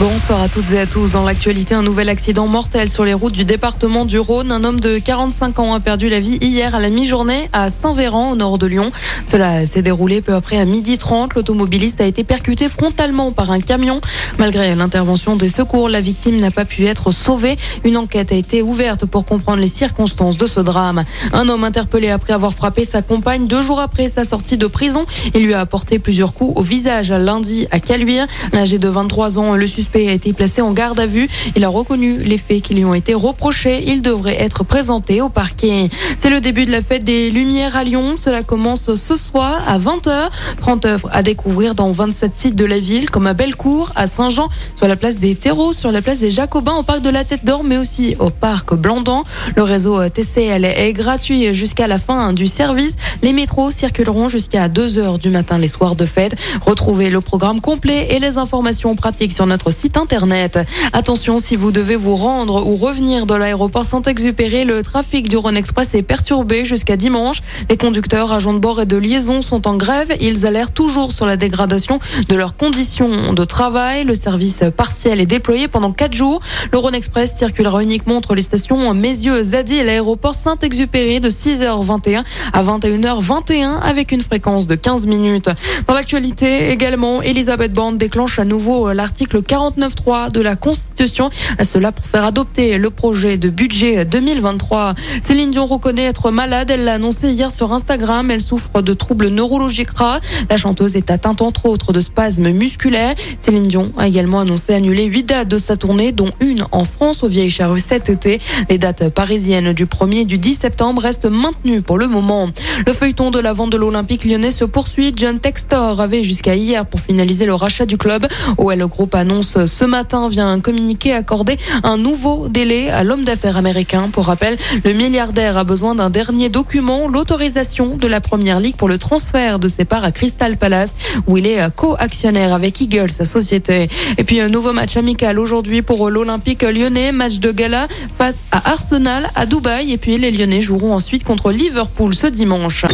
Bonsoir à toutes et à tous. Dans l'actualité, un nouvel accident mortel sur les routes du département du Rhône. Un homme de 45 ans a perdu la vie hier à la mi-journée à Saint-Véran, au nord de Lyon. Cela s'est déroulé peu après à midi 30. L'automobiliste a été percuté frontalement par un camion. Malgré l'intervention des secours, la victime n'a pas pu être sauvée. Une enquête a été ouverte pour comprendre les circonstances de ce drame. Un homme interpellé après avoir frappé sa compagne deux jours après sa sortie de prison. Il lui a apporté plusieurs coups au visage lundi à Caluire. Âgé de 23 ans, a été placé en garde à vue. Il a reconnu les faits qui lui ont été reprochés. Il devrait être présenté au parquet. C'est le début de la fête des Lumières à Lyon. Cela commence ce soir à 20h. 30 œuvres à découvrir dans 27 sites de la ville, comme à Bellecour, à Saint-Jean, sur la place des Terreaux, sur la place des Jacobins, au parc de la Tête d'Or, mais aussi au parc Blandan. Le réseau TCL est gratuit jusqu'à la fin du service. Les métros circuleront jusqu'à 2h du matin les soirs de fête. Retrouvez le programme complet et les informations pratiques sur notre site internet. Attention, si vous devez vous rendre ou revenir de l'aéroport Saint-Exupéry, le trafic du Rhône Express est perturbé jusqu'à dimanche. Les conducteurs, agents de bord et de liaison sont en grève. Ils alertent toujours sur la dégradation de leurs conditions de travail. Le service partiel est déployé pendant quatre jours. Le Rhône Express circulera uniquement entre les stations Mézieux, Zadi et l'aéroport Saint-Exupéry de 6h21 à 21h21 avec une fréquence de 15 minutes. Dans l'actualité également, Elisabeth Borne déclenche à nouveau l'article 49.3 de la Constitution. Cela pour faire adopter le projet de budget 2023. Céline Dion reconnaît être malade. Elle l'a annoncé hier sur Instagram. Elle souffre de troubles neurologiques rares. La chanteuse est atteinte entre autres de spasmes musculaires. Céline Dion a également annoncé annuler huit dates de sa tournée, dont une en France au Vieille Charrue cet été. Les dates parisiennes du 1er et du 10 septembre restent maintenues pour le moment. Le feuilleton de la vente de l'Olympique lyonnais se poursuit. John Textor avait jusqu'à hier pour finaliser le rachat du club. OL Group annonce ce matin via un communiqué accorder un nouveau délai à l'homme d'affaires américain. Pour rappel, le milliardaire a besoin d'un dernier document, l'autorisation de la première ligue pour le transfert de ses parts à Crystal Palace, où il est co-actionnaire avec Eagles, sa société. Et puis un nouveau match amical aujourd'hui pour l'Olympique lyonnais, match de gala face à Arsenal à Dubaï. Et puis les Lyonnais joueront ensuite contre Liverpool ce dimanche.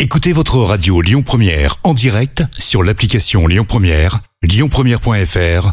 Écoutez votre radio Lyon Première en direct sur l'application Lyon Première, lyonpremière.fr